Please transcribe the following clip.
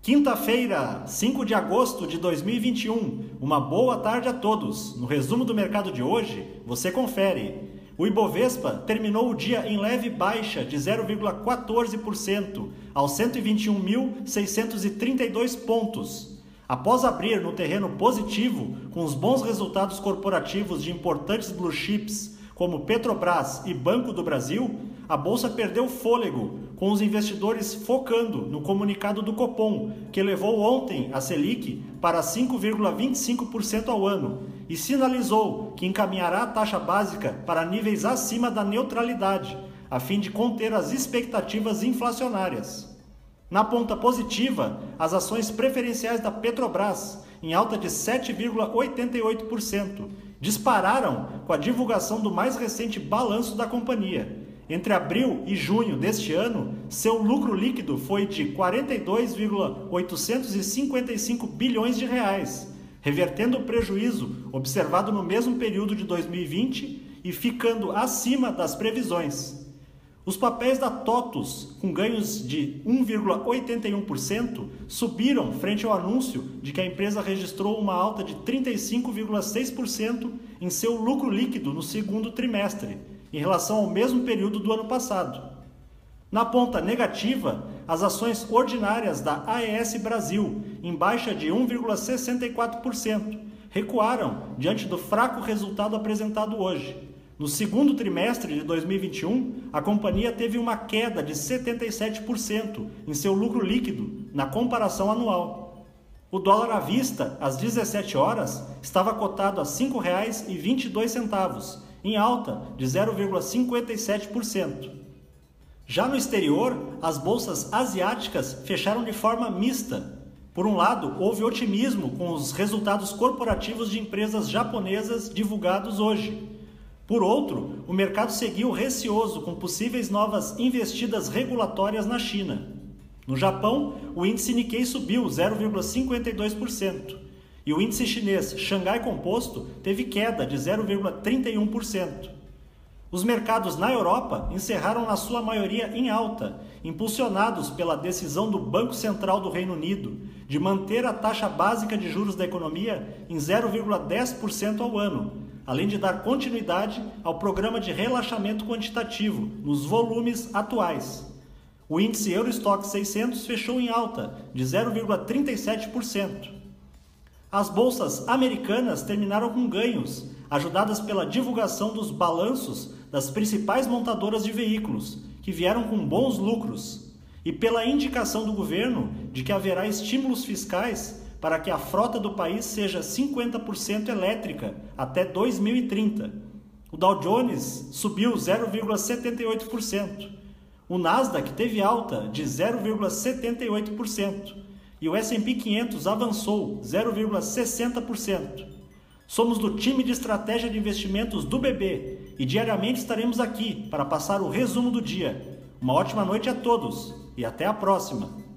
Quinta-feira, 5 de agosto de 2021. Uma boa tarde a todos. No resumo do mercado de hoje, você confere. O Ibovespa terminou o dia em leve baixa de 0,14% aos 121.632 pontos. Após abrir no terreno positivo com os bons resultados corporativos de importantes blue chips como Petrobras e Banco do Brasil, a bolsa perdeu fôlego, com os investidores focando no comunicado do Copom, que levou ontem a Selic para 5,25% ao ano e sinalizou que encaminhará a taxa básica para níveis acima da neutralidade, a fim de conter as expectativas inflacionárias. Na ponta positiva, as ações preferenciais da Petrobras, em alta de 7,88%, dispararam com a divulgação do mais recente balanço da companhia entre abril e junho deste ano, seu lucro líquido foi de 42,855 bilhões de reais, revertendo o prejuízo observado no mesmo período de 2020 e ficando acima das previsões. Os papéis da TOTUS, com ganhos de 1,81%, subiram frente ao anúncio de que a empresa registrou uma alta de 35,6% em seu lucro líquido no segundo trimestre em relação ao mesmo período do ano passado. Na ponta negativa, as ações ordinárias da AES Brasil, em baixa de 1,64%, recuaram diante do fraco resultado apresentado hoje. No segundo trimestre de 2021, a companhia teve uma queda de 77% em seu lucro líquido na comparação anual. O dólar à vista, às 17 horas, estava cotado a R$ 5,22 em alta de 0,57%. Já no exterior, as bolsas asiáticas fecharam de forma mista. Por um lado, houve otimismo com os resultados corporativos de empresas japonesas divulgados hoje. Por outro, o mercado seguiu receoso com possíveis novas investidas regulatórias na China. No Japão, o índice Nikkei subiu 0,52% e o índice chinês Xangai Composto teve queda de 0,31%. Os mercados na Europa encerraram na sua maioria em alta, impulsionados pela decisão do Banco Central do Reino Unido de manter a taxa básica de juros da economia em 0,10% ao ano, além de dar continuidade ao programa de relaxamento quantitativo nos volumes atuais. O índice Eurostock 600 fechou em alta de 0,37%. As bolsas americanas terminaram com ganhos, ajudadas pela divulgação dos balanços das principais montadoras de veículos, que vieram com bons lucros, e pela indicação do governo de que haverá estímulos fiscais para que a frota do país seja 50% elétrica até 2030. O Dow Jones subiu 0,78%. O Nasdaq teve alta de 0,78% e o S&P 500 avançou 0,60%. Somos do time de estratégia de investimentos do BB e diariamente estaremos aqui para passar o resumo do dia. Uma ótima noite a todos e até a próxima!